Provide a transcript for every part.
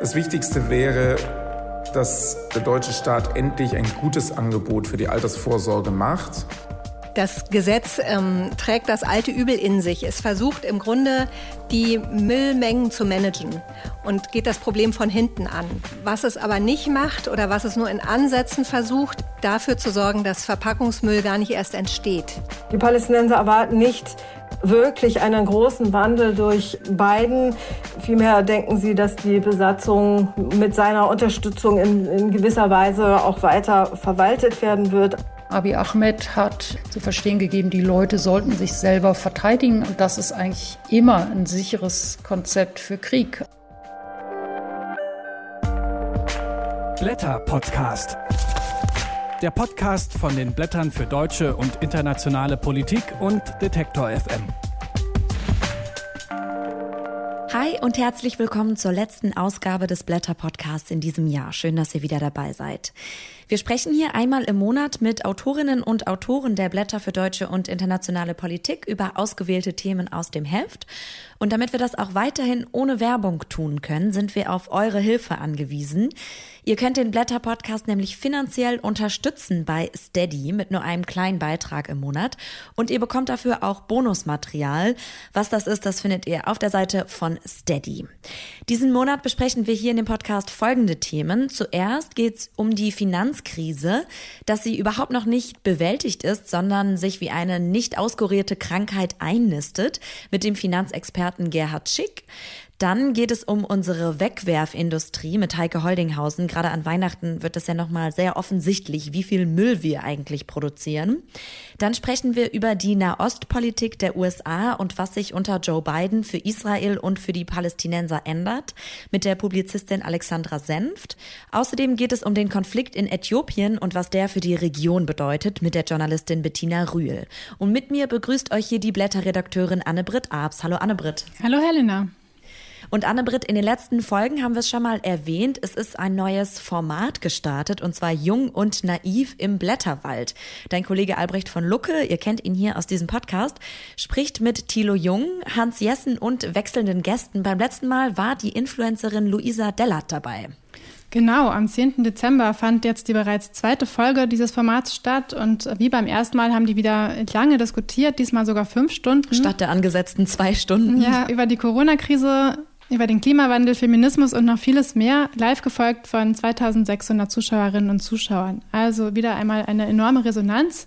Das Wichtigste wäre, dass der deutsche Staat endlich ein gutes Angebot für die Altersvorsorge macht. Das Gesetz ähm, trägt das alte Übel in sich. Es versucht im Grunde die Müllmengen zu managen und geht das Problem von hinten an. Was es aber nicht macht oder was es nur in Ansätzen versucht, dafür zu sorgen, dass Verpackungsmüll gar nicht erst entsteht. Die Palästinenser erwarten nicht, wirklich einen großen Wandel durch Biden. Vielmehr denken sie, dass die Besatzung mit seiner Unterstützung in, in gewisser Weise auch weiter verwaltet werden wird. Abiy Ahmed hat zu verstehen gegeben, die Leute sollten sich selber verteidigen und das ist eigentlich immer ein sicheres Konzept für Krieg. Blätter Podcast. Der Podcast von den Blättern für deutsche und internationale Politik und Detektor FM. Hi und herzlich willkommen zur letzten Ausgabe des Blätter Podcasts in diesem Jahr. Schön, dass ihr wieder dabei seid. Wir sprechen hier einmal im Monat mit Autorinnen und Autoren der Blätter für deutsche und internationale Politik über ausgewählte Themen aus dem Heft. Und damit wir das auch weiterhin ohne Werbung tun können, sind wir auf eure Hilfe angewiesen. Ihr könnt den Blätter-Podcast nämlich finanziell unterstützen bei Steady mit nur einem kleinen Beitrag im Monat. Und ihr bekommt dafür auch Bonusmaterial. Was das ist, das findet ihr auf der Seite von Steady. Diesen Monat besprechen wir hier in dem Podcast folgende Themen. Zuerst geht es um die Finanzkrise, dass sie überhaupt noch nicht bewältigt ist, sondern sich wie eine nicht auskurierte Krankheit einnistet mit dem Finanzexperten Gerhard Schick. Dann geht es um unsere Wegwerfindustrie mit Heike Holdinghausen. Gerade an Weihnachten wird es ja nochmal sehr offensichtlich, wie viel Müll wir eigentlich produzieren. Dann sprechen wir über die Nahostpolitik der USA und was sich unter Joe Biden für Israel und für die Palästinenser ändert mit der Publizistin Alexandra Senft. Außerdem geht es um den Konflikt in Äthiopien und was der für die Region bedeutet mit der Journalistin Bettina Rühl. Und mit mir begrüßt euch hier die Blätterredakteurin Anne-Britt Abs. Hallo Anne-Britt. Hallo Helena. Und Anne-Britt, in den letzten Folgen haben wir es schon mal erwähnt, es ist ein neues Format gestartet und zwar Jung und Naiv im Blätterwald. Dein Kollege Albrecht von Lucke, ihr kennt ihn hier aus diesem Podcast, spricht mit Thilo Jung, Hans Jessen und wechselnden Gästen. Beim letzten Mal war die Influencerin Luisa Dellert dabei. Genau, am 10. Dezember fand jetzt die bereits zweite Folge dieses Formats statt und wie beim ersten Mal haben die wieder lange diskutiert, diesmal sogar fünf Stunden. Statt der angesetzten zwei Stunden. Ja, über die Corona-Krise, über den Klimawandel, Feminismus und noch vieles mehr, live gefolgt von 2600 Zuschauerinnen und Zuschauern. Also wieder einmal eine enorme Resonanz.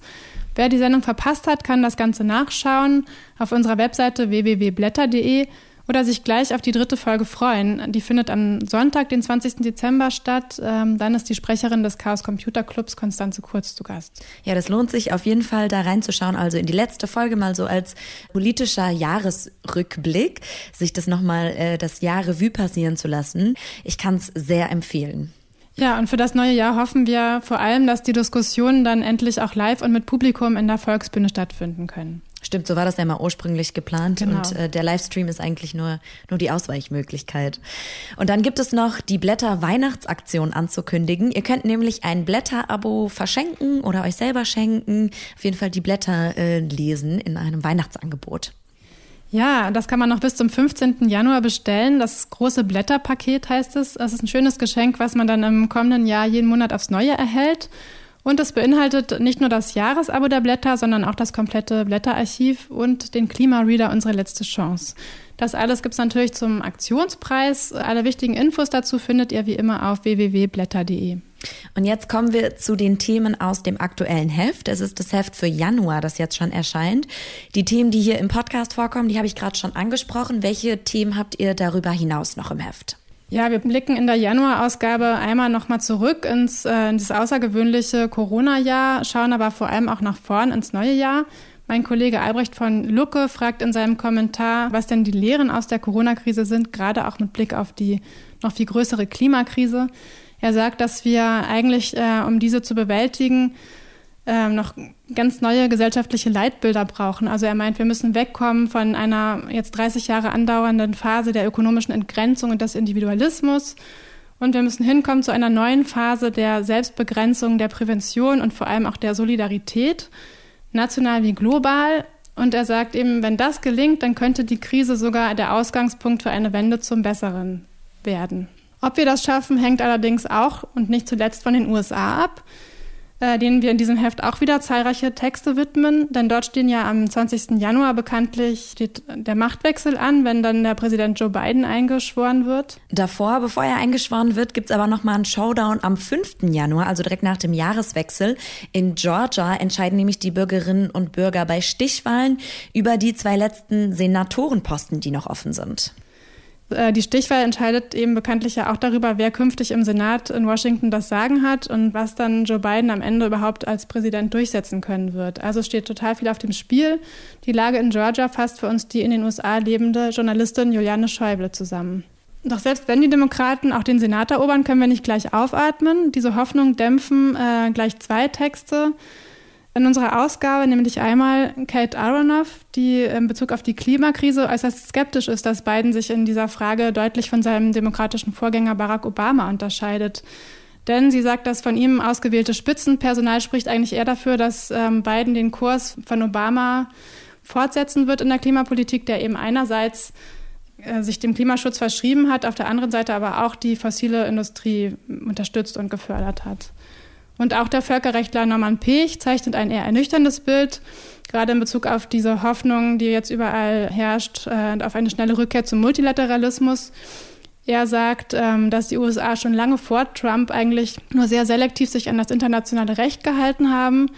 Wer die Sendung verpasst hat, kann das Ganze nachschauen auf unserer Webseite www.blätter.de oder sich gleich auf die dritte Folge freuen. Die findet am Sonntag, den 20. Dezember statt. Ähm, dann ist die Sprecherin des Chaos Computer Clubs, Konstanze Kurz, zu Gast. Ja, das lohnt sich auf jeden Fall, da reinzuschauen. Also in die letzte Folge mal so als politischer Jahresrückblick, sich das nochmal äh, das Jahr Revue passieren zu lassen. Ich kann es sehr empfehlen. Ja, und für das neue Jahr hoffen wir vor allem, dass die Diskussionen dann endlich auch live und mit Publikum in der Volksbühne stattfinden können. Stimmt, so war das ja mal ursprünglich geplant genau. und äh, der Livestream ist eigentlich nur, nur die Ausweichmöglichkeit. Und dann gibt es noch die Blätter-Weihnachtsaktion anzukündigen. Ihr könnt nämlich ein Blätter-Abo verschenken oder euch selber schenken. Auf jeden Fall die Blätter äh, lesen in einem Weihnachtsangebot. Ja, das kann man noch bis zum 15. Januar bestellen. Das große Blätterpaket heißt es. Es ist ein schönes Geschenk, was man dann im kommenden Jahr jeden Monat aufs Neue erhält. Und es beinhaltet nicht nur das Jahresabo der Blätter, sondern auch das komplette Blätterarchiv und den Klimareader Unsere letzte Chance. Das alles gibt es natürlich zum Aktionspreis. Alle wichtigen Infos dazu findet ihr wie immer auf www.blätter.de. Und jetzt kommen wir zu den Themen aus dem aktuellen Heft. Es ist das Heft für Januar, das jetzt schon erscheint. Die Themen, die hier im Podcast vorkommen, die habe ich gerade schon angesprochen. Welche Themen habt ihr darüber hinaus noch im Heft? Ja, wir blicken in der Januarausgabe einmal nochmal zurück ins äh, in das außergewöhnliche Corona-Jahr, schauen aber vor allem auch nach vorn ins neue Jahr. Mein Kollege Albrecht von Lucke fragt in seinem Kommentar, was denn die Lehren aus der Corona-Krise sind, gerade auch mit Blick auf die noch viel größere Klimakrise. Er sagt, dass wir eigentlich, äh, um diese zu bewältigen, äh, noch ganz neue gesellschaftliche Leitbilder brauchen. Also er meint, wir müssen wegkommen von einer jetzt 30 Jahre andauernden Phase der ökonomischen Entgrenzung und des Individualismus. Und wir müssen hinkommen zu einer neuen Phase der Selbstbegrenzung, der Prävention und vor allem auch der Solidarität, national wie global. Und er sagt eben, wenn das gelingt, dann könnte die Krise sogar der Ausgangspunkt für eine Wende zum Besseren werden. Ob wir das schaffen, hängt allerdings auch und nicht zuletzt von den USA ab äh, denen wir in diesem Heft auch wieder zahlreiche Texte widmen. Denn dort stehen ja am 20. Januar bekanntlich der Machtwechsel an, wenn dann der Präsident Joe Biden eingeschworen wird. Davor, bevor er eingeschworen wird, gibt es aber noch mal einen Showdown am 5. Januar, also direkt nach dem Jahreswechsel. In Georgia entscheiden nämlich die Bürgerinnen und Bürger bei Stichwahlen über die zwei letzten Senatorenposten, die noch offen sind. Äh, die Stichwahl entscheidet eben bekanntlich ja auch darüber, wer künftig im Senat in Washington das Sagen hat und was dann Joe Biden am Ende überhaupt als Präsident durchsetzen können wird. Also steht total viel auf dem Spiel. Die Lage in Georgia fasst für uns die in den USA lebende Journalistin Juliane Schäuble zusammen. Doch selbst wenn die Demokraten auch den Senat erobern, können wir nicht gleich aufatmen. Diese Hoffnung dämpfen äh, gleich zwei Texte in unserer Ausgabe nämlich einmal Kate Aronoff, die in Bezug auf die Klimakrise äußerst skeptisch ist, dass Biden sich in dieser Frage deutlich von seinem demokratischen Vorgänger Barack Obama unterscheidet. Denn sie sagt, dass von ihm ausgewählte Spitzenpersonal spricht eigentlich eher dafür, dass ähm, Biden den Kurs von Obama fortsetzen wird in der Klimapolitik, der eben einerseits äh, sich dem Klimaschutz verschrieben hat, auf der anderen Seite aber auch die fossile Industrie unterstützt und gefördert hat. Und auch der Völkerrechtler Norman Pech zeichnet ein eher ernüchterndes Bild, gerade in Bezug auf diese Hoffnung, die jetzt überall herrscht, äh, auf eine schnelle Rückkehr zum Multilateralismus. Er sagt, ähm, dass die USA schon lange vor Trump eigentlich nur sehr selektiv sich an das internationale Recht gehalten haben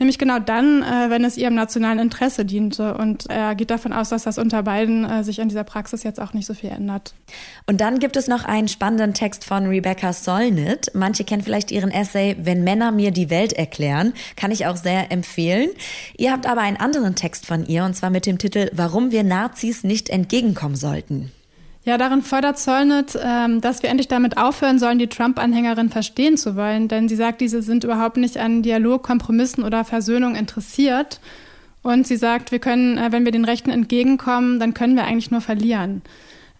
Nämlich genau dann, äh, wenn es ihrem nationalen Interesse diente. Und er geht davon aus, dass das unter beiden äh, sich an dieser Praxis jetzt auch nicht so viel ändert. Und dann gibt es noch einen spannenden Text von Rebecca Solnit. Manche kennen vielleicht ihren Essay Wenn Männer mir die Welt erklären. Kann ich auch sehr empfehlen. Ihr habt aber einen anderen Text von ihr, und zwar mit dem Titel Warum wir Nazis nicht entgegenkommen sollten. Ja, darin fordert Zollnet, ähm, dass wir endlich damit aufhören sollen, die Trump-Anhängerin verstehen zu wollen. Denn sie sagt, diese sind überhaupt nicht an Dialog, Kompromissen oder Versöhnung interessiert. Und sie sagt, wir können, äh, wenn wir den Rechten entgegenkommen, dann können wir eigentlich nur verlieren.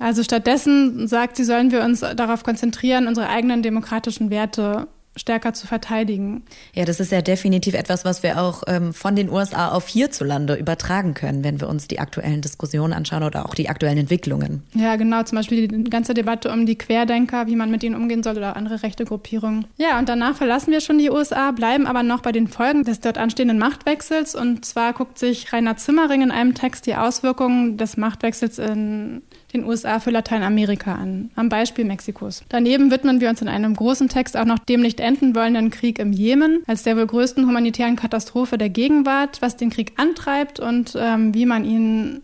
Also stattdessen sagt sie, sollen wir uns darauf konzentrieren, unsere eigenen demokratischen Werte stärker zu verteidigen. Ja, das ist ja definitiv etwas, was wir auch ähm, von den USA auf hierzulande übertragen können, wenn wir uns die aktuellen Diskussionen anschauen oder auch die aktuellen Entwicklungen. Ja, genau, zum Beispiel die ganze Debatte um die Querdenker, wie man mit ihnen umgehen soll oder andere rechte Gruppierungen. Ja, und danach verlassen wir schon die USA, bleiben aber noch bei den Folgen des dort anstehenden Machtwechsels. Und zwar guckt sich Rainer Zimmering in einem Text die Auswirkungen des Machtwechsels in den USA für Lateinamerika an, am Beispiel Mexikos. Daneben widmen wir uns in einem großen Text auch noch dem nicht enden wollenden Krieg im Jemen als der wohl größten humanitären Katastrophe der Gegenwart, was den Krieg antreibt und ähm, wie man ihn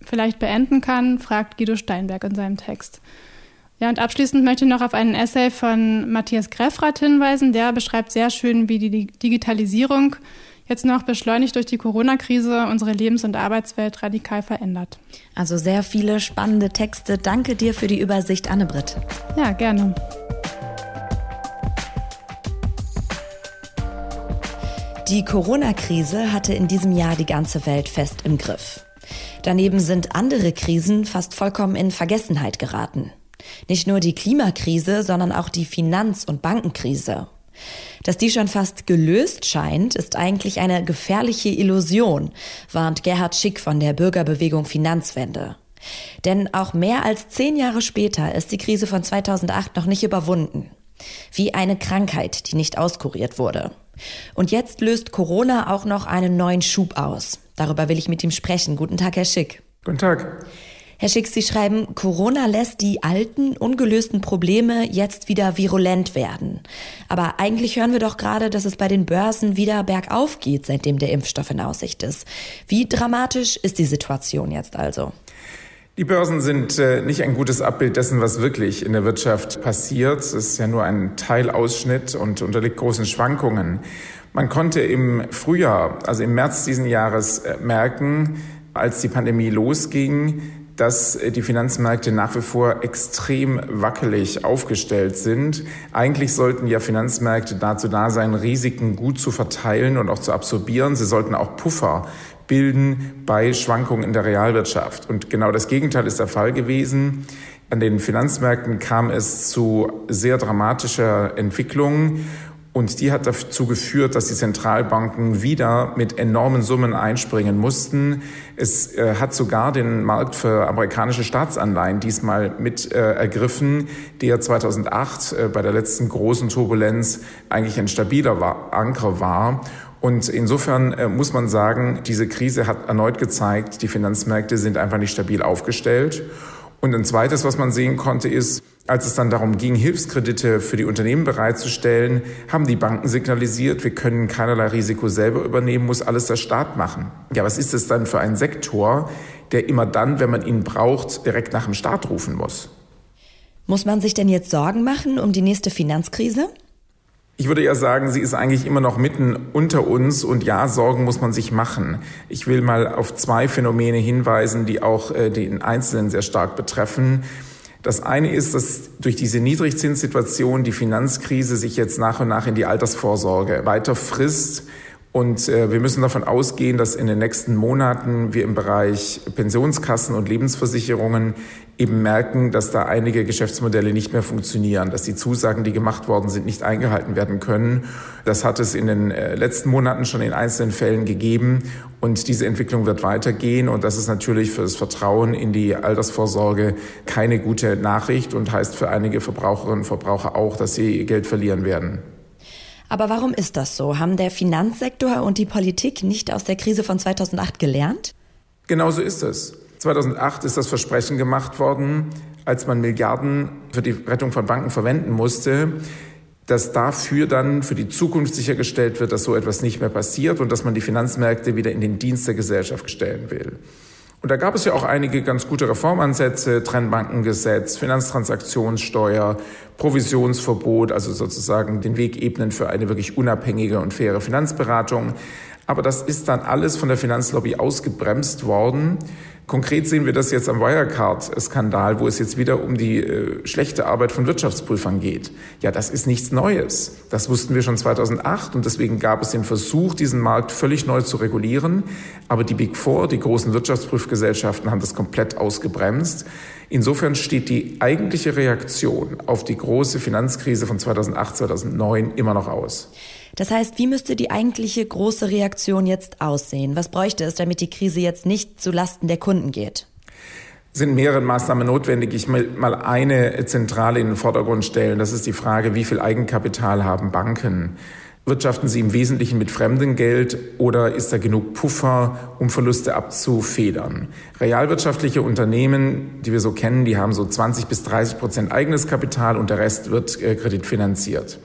vielleicht beenden kann, fragt Guido Steinberg in seinem Text. Ja, und abschließend möchte ich noch auf einen Essay von Matthias Greffrath hinweisen. Der beschreibt sehr schön, wie die Digitalisierung jetzt noch beschleunigt durch die Corona-Krise unsere Lebens- und Arbeitswelt radikal verändert. Also sehr viele spannende Texte. Danke dir für die Übersicht, Anne-Britt. Ja, gerne. Die Corona-Krise hatte in diesem Jahr die ganze Welt fest im Griff. Daneben sind andere Krisen fast vollkommen in Vergessenheit geraten. Nicht nur die Klimakrise, sondern auch die Finanz- und Bankenkrise dass die schon fast gelöst scheint, ist eigentlich eine gefährliche Illusion, warnt Gerhard Schick von der Bürgerbewegung Finanzwende. Denn auch mehr als zehn Jahre später ist die Krise von 2008 noch nicht überwunden. Wie eine Krankheit, die nicht auskuriert wurde. Und jetzt löst Corona auch noch einen neuen Schub aus. Darüber will ich mit ihm sprechen. Guten Tag, Herr Schick. Guten Tag. Herr Schick, Sie schreiben, Corona lässt die alten, ungelösten Probleme jetzt wieder virulent werden. Aber eigentlich hören wir doch gerade, dass es bei den Börsen wieder bergauf geht, seitdem der Impfstoff in Aussicht ist. Wie dramatisch ist die Situation jetzt also? Die Börsen sind äh, nicht ein gutes Abbild dessen, was wirklich in der Wirtschaft passiert. Es ist ja nur ein Teilausschnitt und unterliegt großen Schwankungen. Man konnte im Frühjahr, also im März diesen Jahres, äh, merken, als die Pandemie losging, dass äh, die Finanzmärkte nach wie vor extrem wackelig aufgestellt sind. Eigentlich sollten ja Finanzmärkte dazu da sein, Risiken gut zu verteilen und auch zu absorbieren. Sie sollten auch Puffer bilden bei Schwankungen in der Realwirtschaft. Und genau das Gegenteil ist der Fall gewesen. An den Finanzmärkten kam es zu sehr dramatischer Entwicklung. Und die hat dazu geführt, dass die Zentralbanken wieder mit enormen Summen einspringen mussten. Es äh, hat sogar den Markt für amerikanische Staatsanleihen diesmal mit äh, ergriffen, der 2008 äh, bei der letzten großen Turbulenz eigentlich ein stabiler war, Anker war. Und insofern äh, muss man sagen, diese Krise hat erneut gezeigt, die Finanzmärkte sind einfach nicht stabil aufgestellt. Und ein zweites, was man sehen konnte, ist, als es dann darum ging, Hilfskredite für die Unternehmen bereitzustellen, haben die Banken signalisiert, wir können keinerlei Risiko selber übernehmen, muss alles der Staat machen. Ja, was ist es dann für ein Sektor, der immer dann, wenn man ihn braucht, direkt nach dem Staat rufen muss? Muss man sich denn jetzt Sorgen machen um die nächste Finanzkrise? Ich würde ja sagen, sie ist eigentlich immer noch mitten unter uns und ja, Sorgen muss man sich machen. Ich will mal auf zwei Phänomene hinweisen, die auch äh, den Einzelnen sehr stark betreffen. Das eine ist, dass durch diese Niedrigzinssituation die Finanzkrise sich jetzt nach und nach in die Altersvorsorge weiter frisst. Und äh, wir müssen davon ausgehen, dass in den nächsten Monaten wir im Bereich Pensionskassen und Lebensversicherungen eben merken, dass da einige Geschäftsmodelle nicht mehr funktionieren, dass die Zusagen, die gemacht worden sind, nicht eingehalten werden können. Das hat es in den äh, letzten Monaten schon in einzelnen Fällen gegeben und diese Entwicklung wird weitergehen und das ist natürlich für das Vertrauen in die Altersvorsorge keine gute Nachricht und heißt für einige Verbraucherinnen und Verbraucher auch, dass sie Geld verlieren werden. Aber warum ist das so? Haben der Finanzsektor und die Politik nicht aus der Krise von 2008 gelernt? Genau so ist es. 2008 ist das Versprechen gemacht worden, als man Milliarden für die Rettung von Banken verwenden musste, dass dafür dann für die Zukunft sichergestellt wird, dass so etwas nicht mehr passiert und dass man die Finanzmärkte wieder in den Dienst der Gesellschaft stellen will. Und da gab es ja auch einige ganz gute Reformansätze, Trennbankengesetz, Finanztransaktionssteuer, Provisionsverbot, also sozusagen den Weg ebnen für eine wirklich unabhängige und faire Finanzberatung. Aber das ist dann alles von der Finanzlobby ausgebremst worden. Konkret sehen wir das jetzt am Wirecard-Skandal, wo es jetzt wieder um die äh, schlechte Arbeit von Wirtschaftsprüfern geht. Ja, das ist nichts Neues. Das wussten wir schon 2008 und deswegen gab es den Versuch, diesen Markt völlig neu zu regulieren. Aber die Big Four, die großen Wirtschaftsprüfgesellschaften, haben das komplett ausgebremst. Insofern steht die eigentliche Reaktion auf die große Finanzkrise von 2008, 2009 immer noch aus. Das heißt, wie müsste die eigentliche große Reaktion jetzt aussehen? Was bräuchte es, damit die Krise jetzt nicht zu Lasten der Kunden geht? sind mehrere Maßnahmen notwendig. Ich will mal eine zentrale in den Vordergrund stellen. Das ist die Frage, wie viel Eigenkapital haben Banken? Wirtschaften sie im Wesentlichen mit fremdem Geld oder ist da genug Puffer, um Verluste abzufedern? Realwirtschaftliche Unternehmen, die wir so kennen, die haben so 20 bis 30 Prozent eigenes Kapital und der Rest wird äh, kreditfinanziert.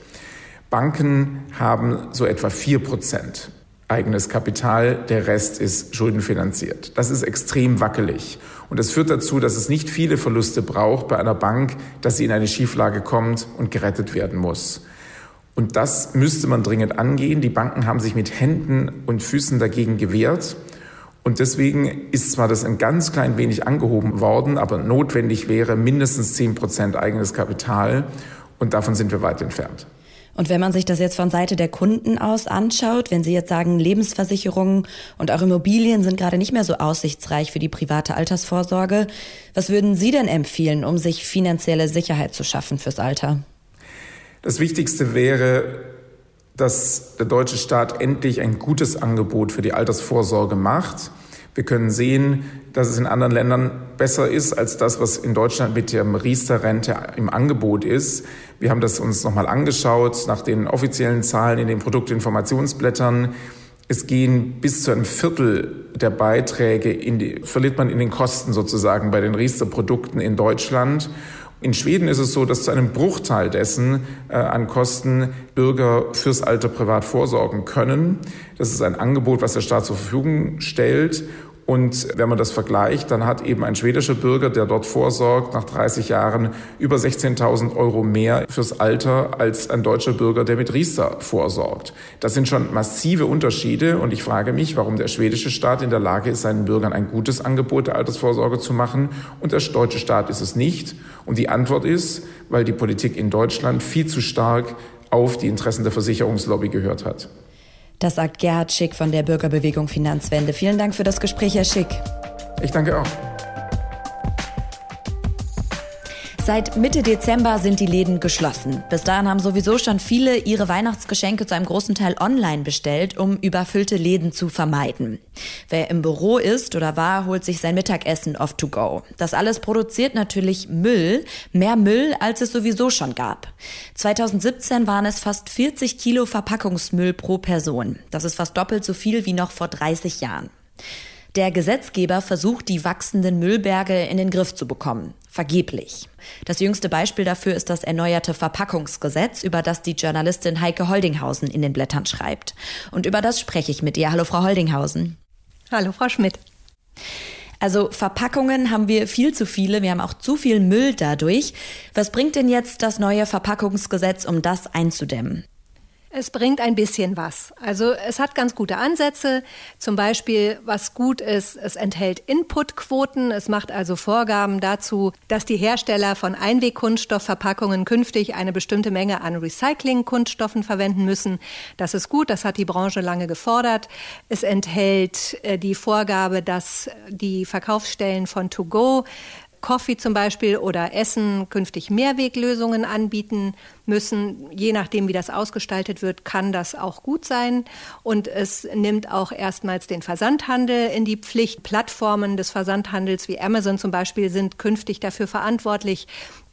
Banken haben so etwa vier Prozent eigenes Kapital, der Rest ist schuldenfinanziert. Das ist extrem wackelig. Und das führt dazu, dass es nicht viele Verluste braucht bei einer Bank, dass sie in eine Schieflage kommt und gerettet werden muss. Und das müsste man dringend angehen. Die Banken haben sich mit Händen und Füßen dagegen gewehrt. Und deswegen ist zwar das ein ganz klein wenig angehoben worden, aber notwendig wäre mindestens zehn Prozent eigenes Kapital. Und davon sind wir weit entfernt. Und wenn man sich das jetzt von Seite der Kunden aus anschaut, wenn Sie jetzt sagen, Lebensversicherungen und auch Immobilien sind gerade nicht mehr so aussichtsreich für die private Altersvorsorge, was würden Sie denn empfehlen, um sich finanzielle Sicherheit zu schaffen fürs Alter? Das Wichtigste wäre, dass der deutsche Staat endlich ein gutes Angebot für die Altersvorsorge macht. Wir können sehen, dass es in anderen Ländern besser ist als das, was in Deutschland mit der Riester-Rente im Angebot ist. Wir haben das uns nochmal angeschaut nach den offiziellen Zahlen in den Produktinformationsblättern. Es gehen bis zu einem Viertel der Beiträge in die, verliert man in den Kosten sozusagen bei den Riester-Produkten in Deutschland. In Schweden ist es so, dass zu einem Bruchteil dessen äh, an Kosten Bürger fürs Alter privat vorsorgen können. Das ist ein Angebot, was der Staat zur Verfügung stellt. Und wenn man das vergleicht, dann hat eben ein schwedischer Bürger, der dort vorsorgt, nach 30 Jahren über 16.000 Euro mehr fürs Alter als ein deutscher Bürger, der mit Riester vorsorgt. Das sind schon massive Unterschiede. Und ich frage mich, warum der schwedische Staat in der Lage ist, seinen Bürgern ein gutes Angebot der Altersvorsorge zu machen und der deutsche Staat ist es nicht. Und die Antwort ist, weil die Politik in Deutschland viel zu stark auf die Interessen der Versicherungslobby gehört hat. Das sagt Gerhard Schick von der Bürgerbewegung Finanzwende. Vielen Dank für das Gespräch, Herr Schick. Ich danke auch. Seit Mitte Dezember sind die Läden geschlossen. Bis dahin haben sowieso schon viele ihre Weihnachtsgeschenke zu einem großen Teil online bestellt, um überfüllte Läden zu vermeiden. Wer im Büro ist oder war, holt sich sein Mittagessen off to go. Das alles produziert natürlich Müll, mehr Müll, als es sowieso schon gab. 2017 waren es fast 40 Kilo Verpackungsmüll pro Person. Das ist fast doppelt so viel wie noch vor 30 Jahren. Der Gesetzgeber versucht, die wachsenden Müllberge in den Griff zu bekommen. Vergeblich. Das jüngste Beispiel dafür ist das erneuerte Verpackungsgesetz, über das die Journalistin Heike Holdinghausen in den Blättern schreibt. Und über das spreche ich mit ihr. Hallo, Frau Holdinghausen. Hallo, Frau Schmidt. Also Verpackungen haben wir viel zu viele, wir haben auch zu viel Müll dadurch. Was bringt denn jetzt das neue Verpackungsgesetz, um das einzudämmen? Es bringt ein bisschen was. Also es hat ganz gute Ansätze. Zum Beispiel, was gut ist, es enthält Inputquoten. Es macht also Vorgaben dazu, dass die Hersteller von Einwegkunststoffverpackungen künftig eine bestimmte Menge an Recyclingkunststoffen verwenden müssen. Das ist gut. Das hat die Branche lange gefordert. Es enthält äh, die Vorgabe, dass die Verkaufsstellen von To Go Coffee zum Beispiel oder Essen künftig Mehrweglösungen anbieten müssen. Je nachdem, wie das ausgestaltet wird, kann das auch gut sein. Und es nimmt auch erstmals den Versandhandel in die Pflicht. Plattformen des Versandhandels wie Amazon zum Beispiel sind künftig dafür verantwortlich,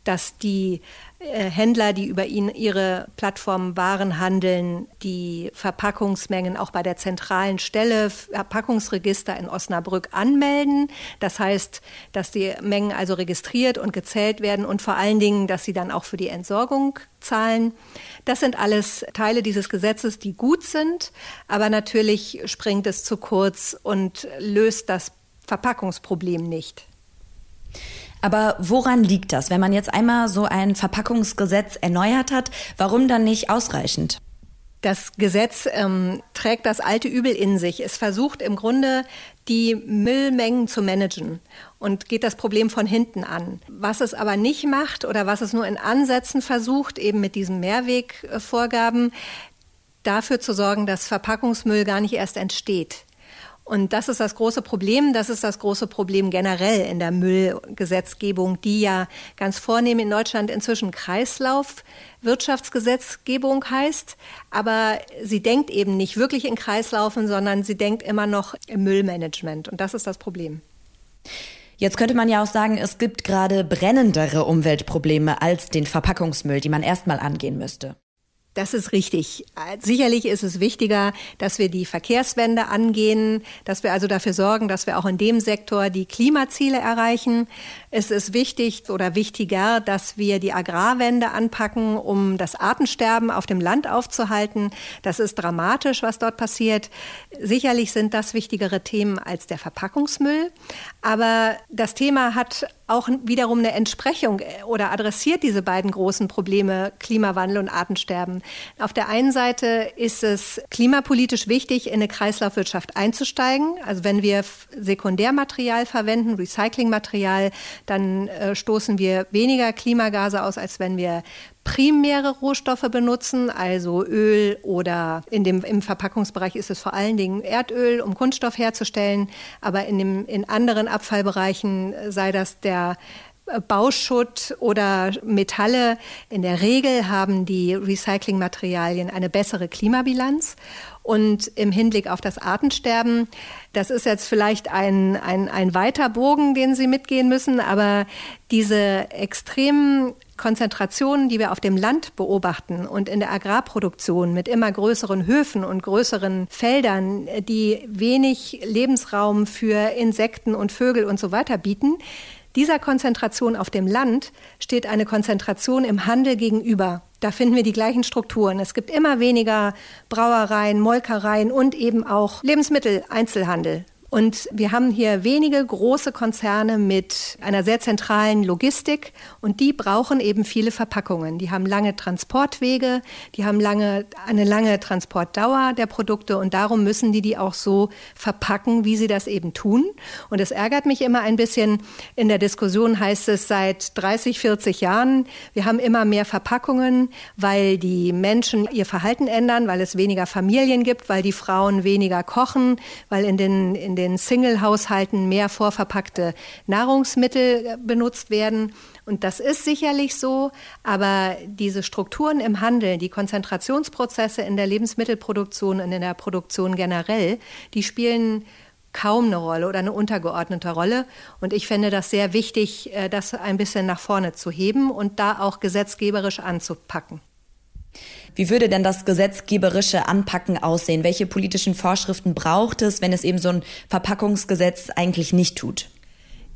dass die äh, Händler, die über ihn ihre Plattformen Waren handeln, die Verpackungsmengen auch bei der zentralen Stelle Verpackungsregister in Osnabrück anmelden. Das heißt, dass die Mengen also registriert und gezählt werden und vor allen Dingen, dass sie dann auch für die Entsorgung zahlen. Das sind alles Teile dieses Gesetzes, die gut sind, aber natürlich springt es zu kurz und löst das Verpackungsproblem nicht. Aber woran liegt das? Wenn man jetzt einmal so ein Verpackungsgesetz erneuert hat, warum dann nicht ausreichend? Das Gesetz ähm, trägt das alte Übel in sich. Es versucht im Grunde die Müllmengen zu managen und geht das Problem von hinten an. Was es aber nicht macht oder was es nur in Ansätzen versucht, eben mit diesen Mehrwegvorgaben, dafür zu sorgen, dass Verpackungsmüll gar nicht erst entsteht. Und das ist das große Problem. Das ist das große Problem generell in der Müllgesetzgebung, die ja ganz vornehm in Deutschland inzwischen Kreislaufwirtschaftsgesetzgebung heißt. Aber sie denkt eben nicht wirklich in Kreislaufen, sondern sie denkt immer noch im Müllmanagement. Und das ist das Problem. Jetzt könnte man ja auch sagen, es gibt gerade brennendere Umweltprobleme als den Verpackungsmüll, die man erstmal angehen müsste. Das ist richtig. Sicherlich ist es wichtiger, dass wir die Verkehrswende angehen, dass wir also dafür sorgen, dass wir auch in dem Sektor die Klimaziele erreichen. Es ist wichtig oder wichtiger, dass wir die Agrarwende anpacken, um das Artensterben auf dem Land aufzuhalten. Das ist dramatisch, was dort passiert. Sicherlich sind das wichtigere Themen als der Verpackungsmüll. Aber das Thema hat auch wiederum eine Entsprechung äh, oder adressiert diese beiden großen Probleme Klimawandel und Artensterben. Auf der einen Seite ist es klimapolitisch wichtig, in eine Kreislaufwirtschaft einzusteigen. Also wenn wir Sekundärmaterial verwenden, Recyclingmaterial, dann äh, stoßen wir weniger Klimagase aus, als wenn wir primäre Rohstoffe benutzen, also Öl oder in dem, im Verpackungsbereich ist es vor allen Dingen Erdöl, um Kunststoff herzustellen. Aber in, dem, in anderen Abfallbereichen sei das der Bauschutt oder Metalle. In der Regel haben die Recyclingmaterialien eine bessere Klimabilanz. Und im Hinblick auf das Artensterben, das ist jetzt vielleicht ein, ein, ein weiter Bogen, den Sie mitgehen müssen, aber diese extremen Konzentrationen, die wir auf dem Land beobachten und in der Agrarproduktion mit immer größeren Höfen und größeren Feldern, die wenig Lebensraum für Insekten und Vögel und so weiter bieten, dieser Konzentration auf dem Land steht eine Konzentration im Handel gegenüber. Da finden wir die gleichen Strukturen. Es gibt immer weniger Brauereien, Molkereien und eben auch Lebensmitteleinzelhandel. Und wir haben hier wenige große Konzerne mit einer sehr zentralen Logistik und die brauchen eben viele Verpackungen. Die haben lange Transportwege, die haben lange, eine lange Transportdauer der Produkte und darum müssen die die auch so verpacken, wie sie das eben tun. Und es ärgert mich immer ein bisschen. In der Diskussion heißt es seit 30, 40 Jahren, wir haben immer mehr Verpackungen, weil die Menschen ihr Verhalten ändern, weil es weniger Familien gibt, weil die Frauen weniger kochen, weil in den, in den den Single-Haushalten mehr vorverpackte Nahrungsmittel benutzt werden. Und das ist sicherlich so, aber diese Strukturen im Handel, die Konzentrationsprozesse in der Lebensmittelproduktion und in der Produktion generell, die spielen kaum eine Rolle oder eine untergeordnete Rolle. Und ich fände das sehr wichtig, äh, das ein bisschen nach vorne zu heben und da auch gesetzgeberisch anzupacken. Wie würde denn das gesetzgeberische Anpacken aussehen? Welche politischen Vorschriften braucht es, wenn es eben so ein Verpackungsgesetz eigentlich nicht tut?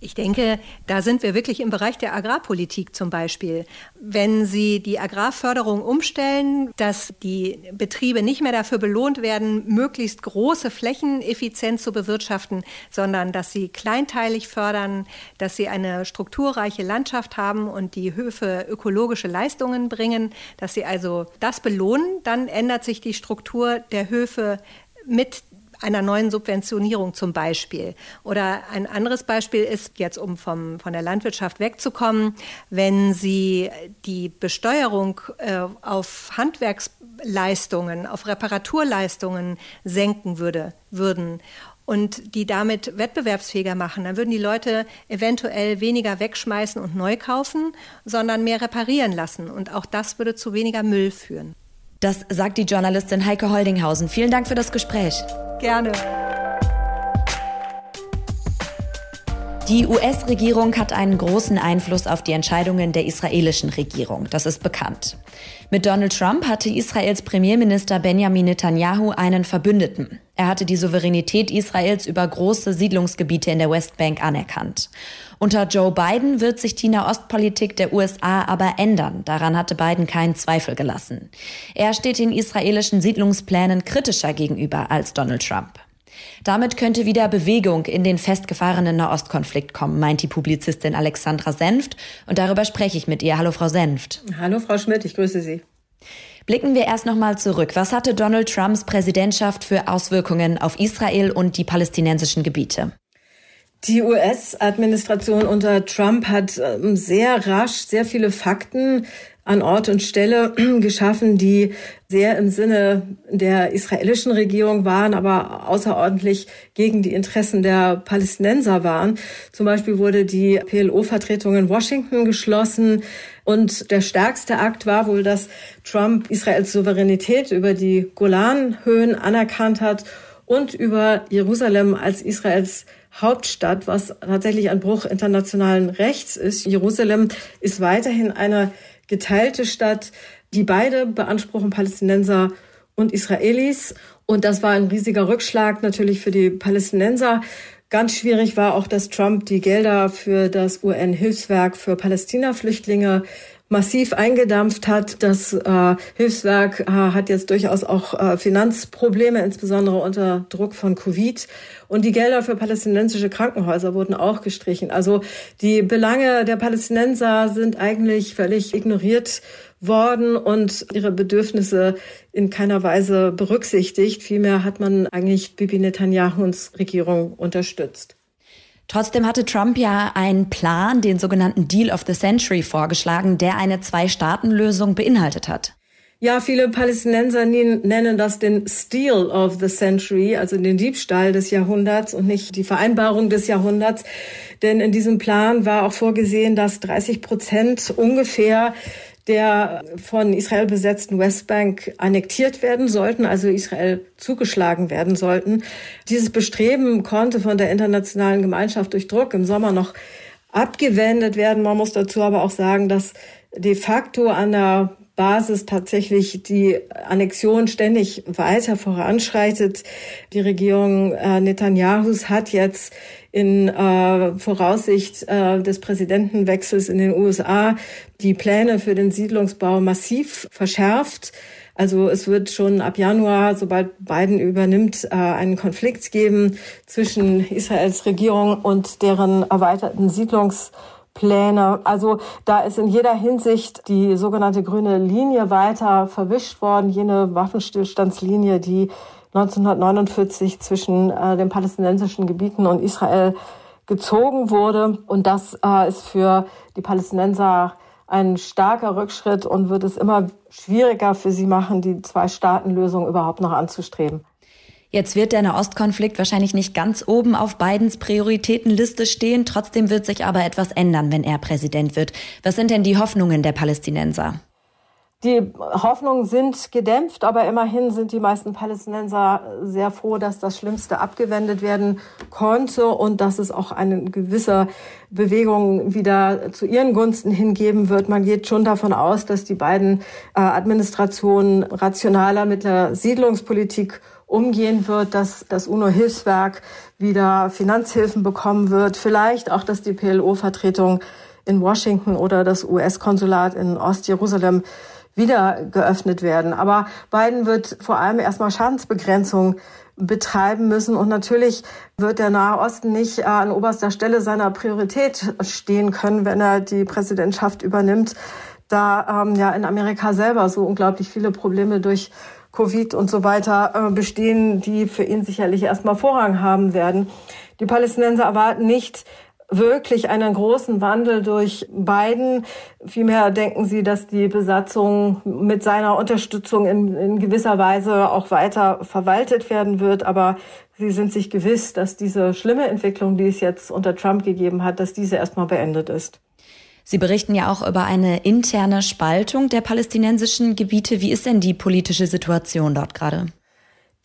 Ich denke, da sind wir wirklich im Bereich der Agrarpolitik zum Beispiel. Wenn Sie die Agrarförderung umstellen, dass die Betriebe nicht mehr dafür belohnt werden, möglichst große Flächen effizient zu bewirtschaften, sondern dass sie kleinteilig fördern, dass sie eine strukturreiche Landschaft haben und die Höfe ökologische Leistungen bringen, dass sie also das belohnen, dann ändert sich die Struktur der Höfe mit einer neuen Subventionierung zum Beispiel. Oder ein anderes Beispiel ist jetzt, um vom, von der Landwirtschaft wegzukommen, wenn Sie die Besteuerung äh, auf Handwerksleistungen, auf Reparaturleistungen senken würde, würden und die damit wettbewerbsfähiger machen, dann würden die Leute eventuell weniger wegschmeißen und neu kaufen, sondern mehr reparieren lassen. Und auch das würde zu weniger Müll führen. Das sagt die Journalistin Heike Holdinghausen. Vielen Dank für das Gespräch. Gerne. Die US-Regierung hat einen großen Einfluss auf die Entscheidungen der israelischen Regierung. Das ist bekannt. Mit Donald Trump hatte Israels Premierminister Benjamin Netanyahu einen Verbündeten. Er hatte die Souveränität Israels über große Siedlungsgebiete in der Westbank anerkannt. Unter Joe Biden wird sich die Nahostpolitik der USA aber ändern. Daran hatte Biden keinen Zweifel gelassen. Er steht den israelischen Siedlungsplänen kritischer gegenüber als Donald Trump. Damit könnte wieder Bewegung in den festgefahrenen Nahostkonflikt kommen, meint die Publizistin Alexandra Senft. Und darüber spreche ich mit ihr. Hallo, Frau Senft. Hallo, Frau Schmidt, ich grüße Sie. Blicken wir erst nochmal zurück. Was hatte Donald Trumps Präsidentschaft für Auswirkungen auf Israel und die palästinensischen Gebiete? Die US-Administration unter Trump hat ähm, sehr rasch sehr viele Fakten an Ort und Stelle geschaffen, die sehr im Sinne der israelischen Regierung waren, aber außerordentlich gegen die Interessen der Palästinenser waren. Zum Beispiel wurde die PLO-Vertretung in Washington geschlossen. Und der stärkste Akt war wohl, dass Trump Israels Souveränität über die Golanhöhen anerkannt hat und über Jerusalem als Israels Hauptstadt, was tatsächlich ein Bruch internationalen Rechts ist. Jerusalem ist weiterhin eine geteilte Stadt, die beide beanspruchen Palästinenser und Israelis. Und das war ein riesiger Rückschlag natürlich für die Palästinenser. Ganz schwierig war auch, dass Trump die Gelder für das UN-Hilfswerk für Palästina-Flüchtlinge massiv eingedampft hat. Das äh, Hilfswerk äh, hat jetzt durchaus auch äh, Finanzprobleme, insbesondere unter Druck von Covid. Und die Gelder für palästinensische Krankenhäuser wurden auch gestrichen. Also die Belange der Palästinenser sind eigentlich völlig ignoriert worden und ihre Bedürfnisse in keiner Weise berücksichtigt. Vielmehr hat man eigentlich Bibi Netanyahuns Regierung unterstützt. Trotzdem hatte Trump ja einen Plan, den sogenannten Deal of the Century, vorgeschlagen, der eine Zwei-Staaten-Lösung beinhaltet hat. Ja, viele Palästinenser nennen das den Steal of the Century, also den Diebstahl des Jahrhunderts und nicht die Vereinbarung des Jahrhunderts. Denn in diesem Plan war auch vorgesehen, dass 30 Prozent ungefähr der von Israel besetzten Westbank annektiert werden sollten, also Israel zugeschlagen werden sollten. Dieses Bestreben konnte von der internationalen Gemeinschaft durch Druck im Sommer noch abgewendet werden. Man muss dazu aber auch sagen, dass de facto an der Basis tatsächlich die Annexion ständig weiter voranschreitet. Die Regierung äh, Netanyahus hat jetzt in äh, Voraussicht äh, des Präsidentenwechsels in den USA die Pläne für den Siedlungsbau massiv verschärft. Also es wird schon ab Januar, sobald Biden übernimmt, äh, einen Konflikt geben zwischen Israels Regierung und deren erweiterten Siedlungspläne. Also da ist in jeder Hinsicht die sogenannte grüne Linie weiter verwischt worden, jene Waffenstillstandslinie, die 1949 zwischen äh, den palästinensischen Gebieten und Israel gezogen wurde. Und das äh, ist für die Palästinenser ein starker Rückschritt und wird es immer schwieriger für sie machen, die Zwei-Staaten-Lösung überhaupt noch anzustreben. Jetzt wird der Nahostkonflikt wahrscheinlich nicht ganz oben auf Bidens Prioritätenliste stehen. Trotzdem wird sich aber etwas ändern, wenn er Präsident wird. Was sind denn die Hoffnungen der Palästinenser? Die Hoffnungen sind gedämpft, aber immerhin sind die meisten Palästinenser sehr froh, dass das Schlimmste abgewendet werden konnte und dass es auch eine gewisse Bewegung wieder zu ihren Gunsten hingeben wird. Man geht schon davon aus, dass die beiden äh, Administrationen rationaler mit der Siedlungspolitik umgehen wird, dass das UNO-Hilfswerk wieder Finanzhilfen bekommen wird, vielleicht auch, dass die PLO-Vertretung in Washington oder das US-Konsulat in Ostjerusalem wieder geöffnet werden. Aber Biden wird vor allem erstmal Schadensbegrenzung betreiben müssen. Und natürlich wird der Nahe Osten nicht äh, an oberster Stelle seiner Priorität stehen können, wenn er die Präsidentschaft übernimmt, da ähm, ja in Amerika selber so unglaublich viele Probleme durch Covid und so weiter äh, bestehen, die für ihn sicherlich erstmal Vorrang haben werden. Die Palästinenser erwarten nicht, wirklich einen großen Wandel durch Biden. Vielmehr denken sie, dass die Besatzung mit seiner Unterstützung in, in, gewisser Weise auch weiter verwaltet werden wird. Aber sie sind sich gewiss, dass diese schlimme Entwicklung, die es jetzt unter Trump gegeben hat, dass diese erstmal beendet ist. Sie berichten ja auch über eine interne Spaltung der palästinensischen Gebiete. Wie ist denn die politische Situation dort gerade?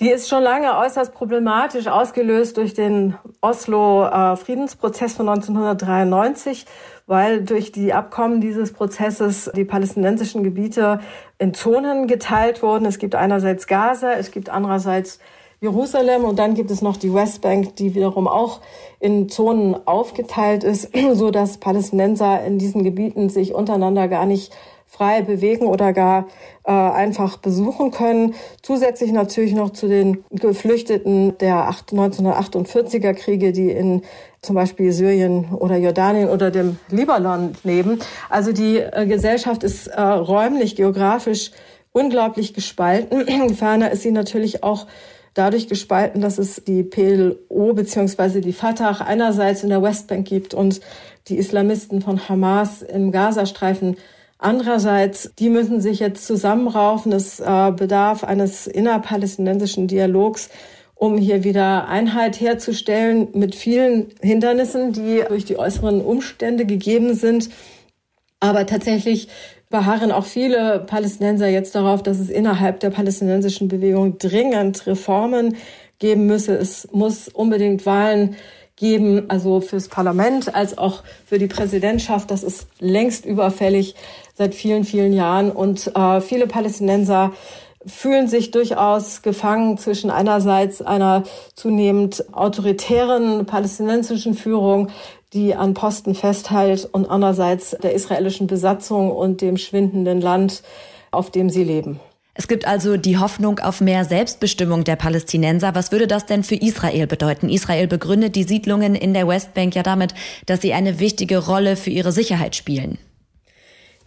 Die ist schon lange äußerst problematisch, ausgelöst durch den Oslo-Friedensprozess von 1993, weil durch die Abkommen dieses Prozesses die palästinensischen Gebiete in Zonen geteilt wurden. Es gibt einerseits Gaza, es gibt andererseits Jerusalem und dann gibt es noch die Westbank, die wiederum auch in Zonen aufgeteilt ist, so dass Palästinenser in diesen Gebieten sich untereinander gar nicht frei bewegen oder gar äh, einfach besuchen können. Zusätzlich natürlich noch zu den Geflüchteten der 1948er Kriege, die in zum Beispiel Syrien oder Jordanien oder dem Libanon leben. Also die äh, Gesellschaft ist äh, räumlich, geografisch unglaublich gespalten. Ferner ist sie natürlich auch dadurch gespalten, dass es die PLO beziehungsweise die Fatah einerseits in der Westbank gibt und die Islamisten von Hamas im Gazastreifen Andererseits, die müssen sich jetzt zusammenraufen. Es äh, bedarf eines innerpalästinensischen Dialogs, um hier wieder Einheit herzustellen mit vielen Hindernissen, die durch die äußeren Umstände gegeben sind. Aber tatsächlich beharren auch viele Palästinenser jetzt darauf, dass es innerhalb der palästinensischen Bewegung dringend Reformen geben müsse. Es muss unbedingt Wahlen geben, also fürs Parlament als auch für die Präsidentschaft. Das ist längst überfällig seit vielen, vielen Jahren. Und äh, viele Palästinenser fühlen sich durchaus gefangen zwischen einerseits einer zunehmend autoritären palästinensischen Führung, die an Posten festhält, und andererseits der israelischen Besatzung und dem schwindenden Land, auf dem sie leben. Es gibt also die Hoffnung auf mehr Selbstbestimmung der Palästinenser. Was würde das denn für Israel bedeuten? Israel begründet die Siedlungen in der Westbank ja damit, dass sie eine wichtige Rolle für ihre Sicherheit spielen.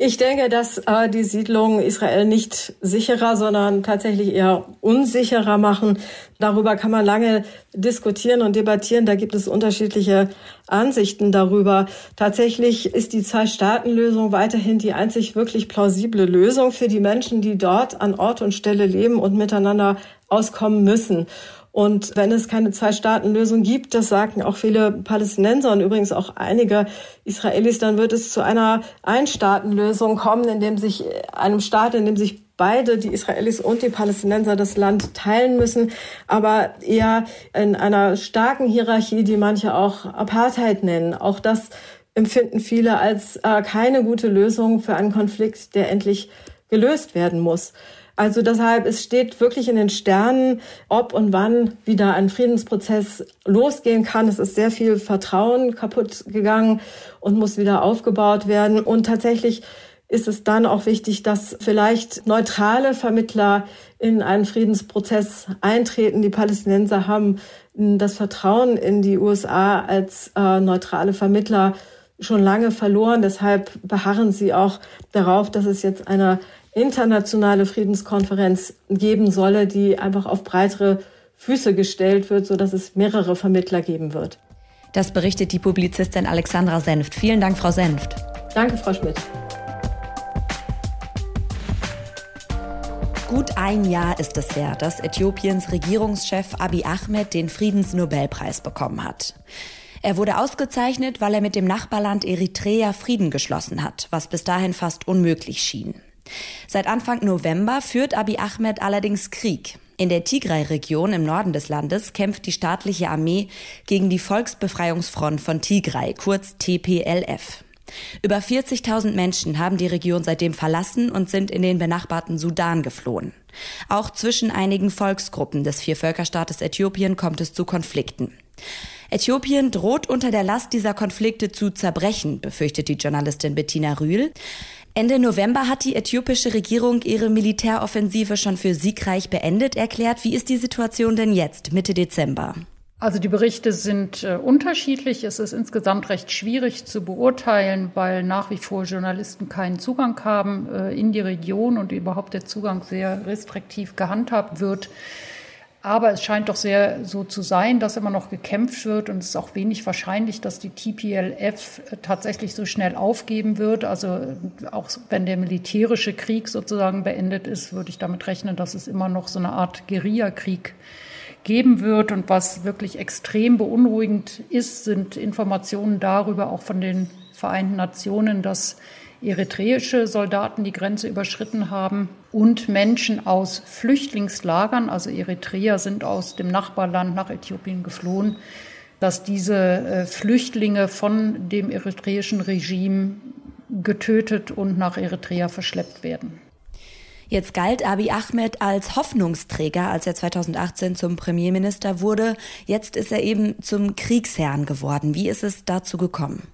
Ich denke, dass äh, die Siedlungen Israel nicht sicherer, sondern tatsächlich eher unsicherer machen. Darüber kann man lange diskutieren und debattieren. Da gibt es unterschiedliche Ansichten darüber. Tatsächlich ist die Zwei-Staaten-Lösung weiterhin die einzig wirklich plausible Lösung für die Menschen, die dort an Ort und Stelle leben und miteinander auskommen müssen. Und wenn es keine Zwei-Staaten-Lösung gibt, das sagten auch viele Palästinenser und übrigens auch einige Israelis, dann wird es zu einer Ein-Staaten-Lösung kommen, in dem sich einem Staat, in dem sich beide, die Israelis und die Palästinenser, das Land teilen müssen, aber eher in einer starken Hierarchie, die manche auch Apartheid nennen. Auch das empfinden viele als äh, keine gute Lösung für einen Konflikt, der endlich gelöst werden muss. Also deshalb, es steht wirklich in den Sternen, ob und wann wieder ein Friedensprozess losgehen kann. Es ist sehr viel Vertrauen kaputt gegangen und muss wieder aufgebaut werden. Und tatsächlich ist es dann auch wichtig, dass vielleicht neutrale Vermittler in einen Friedensprozess eintreten. Die Palästinenser haben das Vertrauen in die USA als äh, neutrale Vermittler schon lange verloren. Deshalb beharren sie auch darauf, dass es jetzt eine internationale Friedenskonferenz geben solle, die einfach auf breitere Füße gestellt wird, sodass es mehrere Vermittler geben wird. Das berichtet die Publizistin Alexandra Senft. Vielen Dank, Frau Senft. Danke, Frau Schmidt. Gut ein Jahr ist es her, dass Äthiopiens Regierungschef Abiy Ahmed den Friedensnobelpreis bekommen hat. Er wurde ausgezeichnet, weil er mit dem Nachbarland Eritrea Frieden geschlossen hat, was bis dahin fast unmöglich schien. Seit Anfang November führt Abiy Ahmed allerdings Krieg. In der Tigray-Region im Norden des Landes kämpft die staatliche Armee gegen die Volksbefreiungsfront von Tigray, kurz TPLF. Über 40.000 Menschen haben die Region seitdem verlassen und sind in den benachbarten Sudan geflohen. Auch zwischen einigen Volksgruppen des Viervölkerstaates Äthiopien kommt es zu Konflikten. Äthiopien droht unter der Last dieser Konflikte zu zerbrechen, befürchtet die Journalistin Bettina Rühl. Ende November hat die äthiopische Regierung ihre Militäroffensive schon für siegreich beendet erklärt. Wie ist die Situation denn jetzt, Mitte Dezember? Also die Berichte sind äh, unterschiedlich. Es ist insgesamt recht schwierig zu beurteilen, weil nach wie vor Journalisten keinen Zugang haben äh, in die Region und überhaupt der Zugang sehr restriktiv gehandhabt wird. Aber es scheint doch sehr so zu sein, dass immer noch gekämpft wird und es ist auch wenig wahrscheinlich, dass die TPLF äh, tatsächlich so schnell aufgeben wird. Also äh, auch wenn der militärische Krieg sozusagen beendet ist, würde ich damit rechnen, dass es immer noch so eine Art Guerillakrieg geben wird. Und was wirklich extrem beunruhigend ist, sind Informationen darüber, auch von den Vereinten Nationen, dass eritreische Soldaten die Grenze überschritten haben und Menschen aus Flüchtlingslagern, also Eritreer sind aus dem Nachbarland nach Äthiopien geflohen, dass diese äh, Flüchtlinge von dem eritreischen Regime getötet und nach Eritrea verschleppt werden. Jetzt galt Abiy Ahmed als Hoffnungsträger, als er 2018 zum Premierminister wurde. Jetzt ist er eben zum Kriegsherrn geworden. Wie ist es dazu gekommen?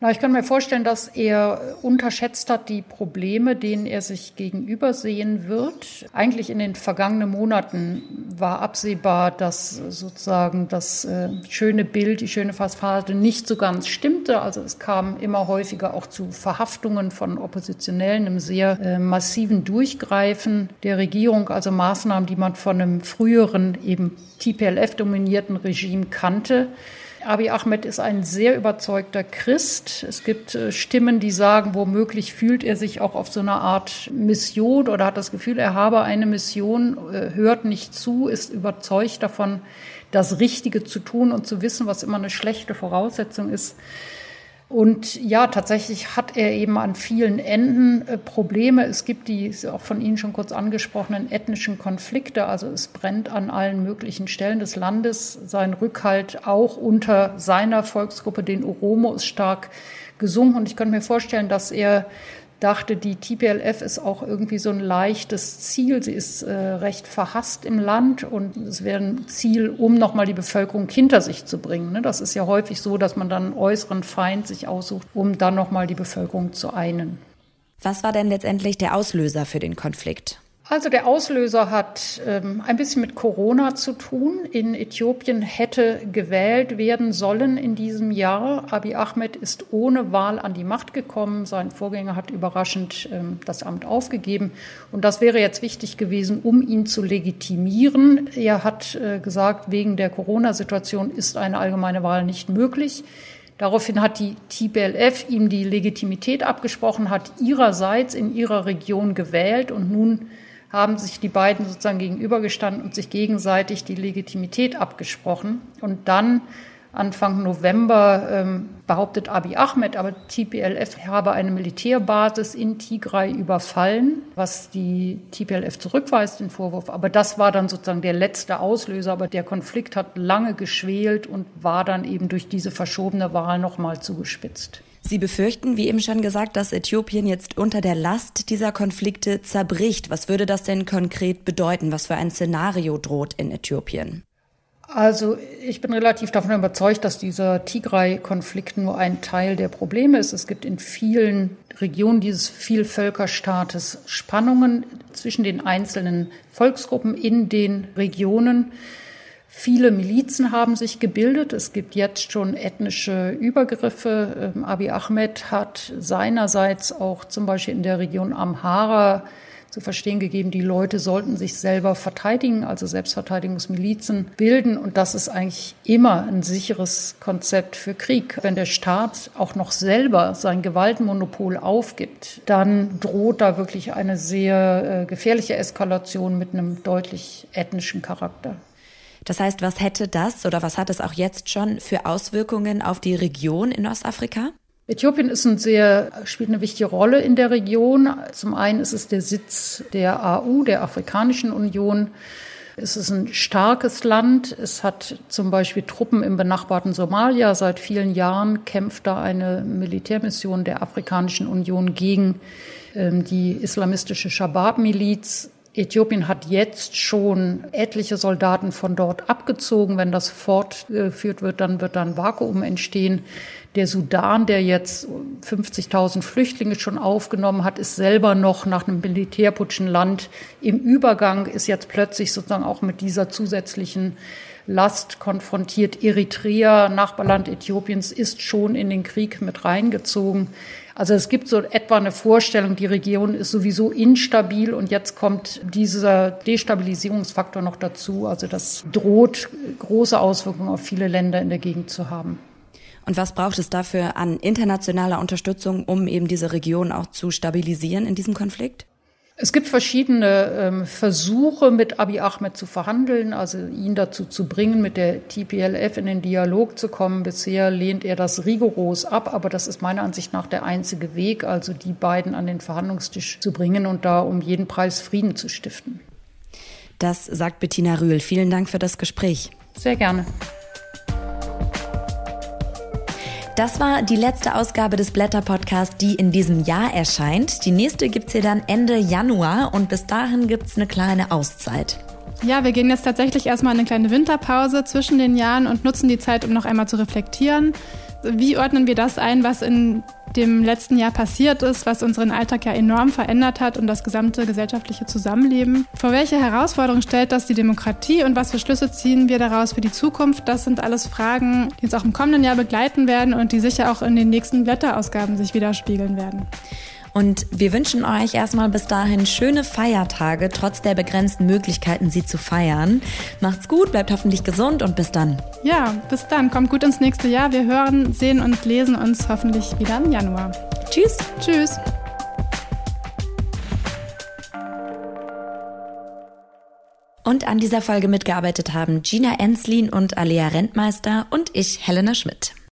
Na, ich kann mir vorstellen, dass er unterschätzt hat die Probleme, denen er sich gegenüber sehen wird. Eigentlich in den vergangenen Monaten war absehbar, dass sozusagen das äh, schöne Bild, die schöne Fassade nicht so ganz stimmte. Also es kam immer häufiger auch zu Verhaftungen von Oppositionellen, einem sehr äh, massiven Durchgreifen der Regierung, also Maßnahmen, die man von einem früheren eben TPLF-dominierten Regime kannte. Abiy Ahmed ist ein sehr überzeugter Christ. Es gibt äh, Stimmen, die sagen, womöglich fühlt er sich auch auf so einer Art Mission oder hat das Gefühl, er habe eine Mission, äh, hört nicht zu, ist überzeugt davon, das Richtige zu tun und zu wissen, was immer eine schlechte Voraussetzung ist. Und ja, tatsächlich hat er eben an vielen Enden äh, Probleme. Es gibt die auch von Ihnen schon kurz angesprochenen ethnischen Konflikte. Also es brennt an allen möglichen Stellen des Landes. Sein Rückhalt auch unter seiner Volksgruppe, den Oromo, ist stark gesunken. Und ich könnte mir vorstellen, dass er dachte, die TPLF ist auch irgendwie so ein leichtes Ziel. Sie ist äh, recht verhasst im Land und es wäre ein Ziel, um nochmal die Bevölkerung hinter sich zu bringen. Ne? Das ist ja häufig so, dass man dann einen äußeren Feind sich aussucht, um dann nochmal die Bevölkerung zu einen. Was war denn letztendlich der Auslöser für den Konflikt? Also der Auslöser hat ähm, ein bisschen mit Corona zu tun. In Äthiopien hätte gewählt werden sollen in diesem Jahr. Abiy Ahmed ist ohne Wahl an die Macht gekommen. Sein Vorgänger hat überraschend ähm, das Amt aufgegeben. Und das wäre jetzt wichtig gewesen, um ihn zu legitimieren. Er hat äh, gesagt, wegen der Corona-Situation ist eine allgemeine Wahl nicht möglich. Daraufhin hat die TPLF ihm die Legitimität abgesprochen, hat ihrerseits in ihrer Region gewählt und nun haben sich die beiden sozusagen gegenübergestanden und sich gegenseitig die Legitimität abgesprochen. Und dann Anfang November ähm, behauptet Abiy Ahmed, aber TPLF habe eine Militärbasis in Tigray überfallen, was die TPLF zurückweist, den Vorwurf. Aber das war dann sozusagen der letzte Auslöser. Aber der Konflikt hat lange geschwelt und war dann eben durch diese verschobene Wahl nochmal zugespitzt. Sie befürchten, wie eben schon gesagt, dass Äthiopien jetzt unter der Last dieser Konflikte zerbricht. Was würde das denn konkret bedeuten? Was für ein Szenario droht in Äthiopien? Also ich bin relativ davon überzeugt, dass dieser Tigray-Konflikt nur ein Teil der Probleme ist. Es gibt in vielen Regionen dieses Vielvölkerstaates Spannungen zwischen den einzelnen Volksgruppen in den Regionen. Viele Milizen haben sich gebildet. Es gibt jetzt schon ethnische Übergriffe. Ähm, Abiy Ahmed hat seinerseits auch zum Beispiel in der Region Amhara zu verstehen gegeben, die Leute sollten sich selber verteidigen, also Selbstverteidigungsmilizen bilden. Und das ist eigentlich immer ein sicheres Konzept für Krieg. Wenn der Staat auch noch selber sein Gewaltmonopol aufgibt, dann droht da wirklich eine sehr äh, gefährliche Eskalation mit einem deutlich ethnischen Charakter. Das heißt, was hätte das oder was hat es auch jetzt schon für Auswirkungen auf die Region in Ostafrika? Äthiopien ist ein sehr, spielt eine wichtige Rolle in der Region. Zum einen ist es der Sitz der AU, der Afrikanischen Union. Es ist ein starkes Land. Es hat zum Beispiel Truppen im benachbarten Somalia. Seit vielen Jahren kämpft da eine Militärmission der Afrikanischen Union gegen ähm, die islamistische Shabab-Miliz. Äthiopien hat jetzt schon etliche Soldaten von dort abgezogen. Wenn das fortgeführt wird, dann wird da ein Vakuum entstehen. Der Sudan, der jetzt 50.000 Flüchtlinge schon aufgenommen hat, ist selber noch nach einem militärputschen Land im Übergang, ist jetzt plötzlich sozusagen auch mit dieser zusätzlichen Last konfrontiert. Eritrea, Nachbarland Äthiopiens, ist schon in den Krieg mit reingezogen. Also es gibt so etwa eine Vorstellung, die Region ist sowieso instabil und jetzt kommt dieser Destabilisierungsfaktor noch dazu. Also das droht große Auswirkungen auf viele Länder in der Gegend zu haben. Und was braucht es dafür an internationaler Unterstützung, um eben diese Region auch zu stabilisieren in diesem Konflikt? Es gibt verschiedene ähm, Versuche, mit Abiy Ahmed zu verhandeln, also ihn dazu zu bringen, mit der TPLF in den Dialog zu kommen. Bisher lehnt er das rigoros ab, aber das ist meiner Ansicht nach der einzige Weg, also die beiden an den Verhandlungstisch zu bringen und da um jeden Preis Frieden zu stiften. Das sagt Bettina Rühl. Vielen Dank für das Gespräch. Sehr gerne. Das war die letzte Ausgabe des Blätter Podcasts, die in diesem Jahr erscheint. Die nächste gibt's hier dann Ende Januar und bis dahin gibt's eine kleine Auszeit. Ja, wir gehen jetzt tatsächlich erstmal eine kleine Winterpause zwischen den Jahren und nutzen die Zeit, um noch einmal zu reflektieren. Wie ordnen wir das ein, was in dem letzten Jahr passiert ist, was unseren Alltag ja enorm verändert hat und das gesamte gesellschaftliche Zusammenleben? Vor welche Herausforderungen stellt das die Demokratie und was für Schlüsse ziehen wir daraus für die Zukunft? Das sind alles Fragen, die uns auch im kommenden Jahr begleiten werden und die sicher auch in den nächsten Blätterausgaben sich widerspiegeln werden. Und wir wünschen euch erstmal bis dahin schöne Feiertage, trotz der begrenzten Möglichkeiten, sie zu feiern. Macht's gut, bleibt hoffentlich gesund und bis dann. Ja, bis dann. Kommt gut ins nächste Jahr. Wir hören, sehen und lesen uns hoffentlich wieder im Januar. Tschüss. Tschüss. Und an dieser Folge mitgearbeitet haben Gina Enslin und Alea Rentmeister und ich, Helena Schmidt.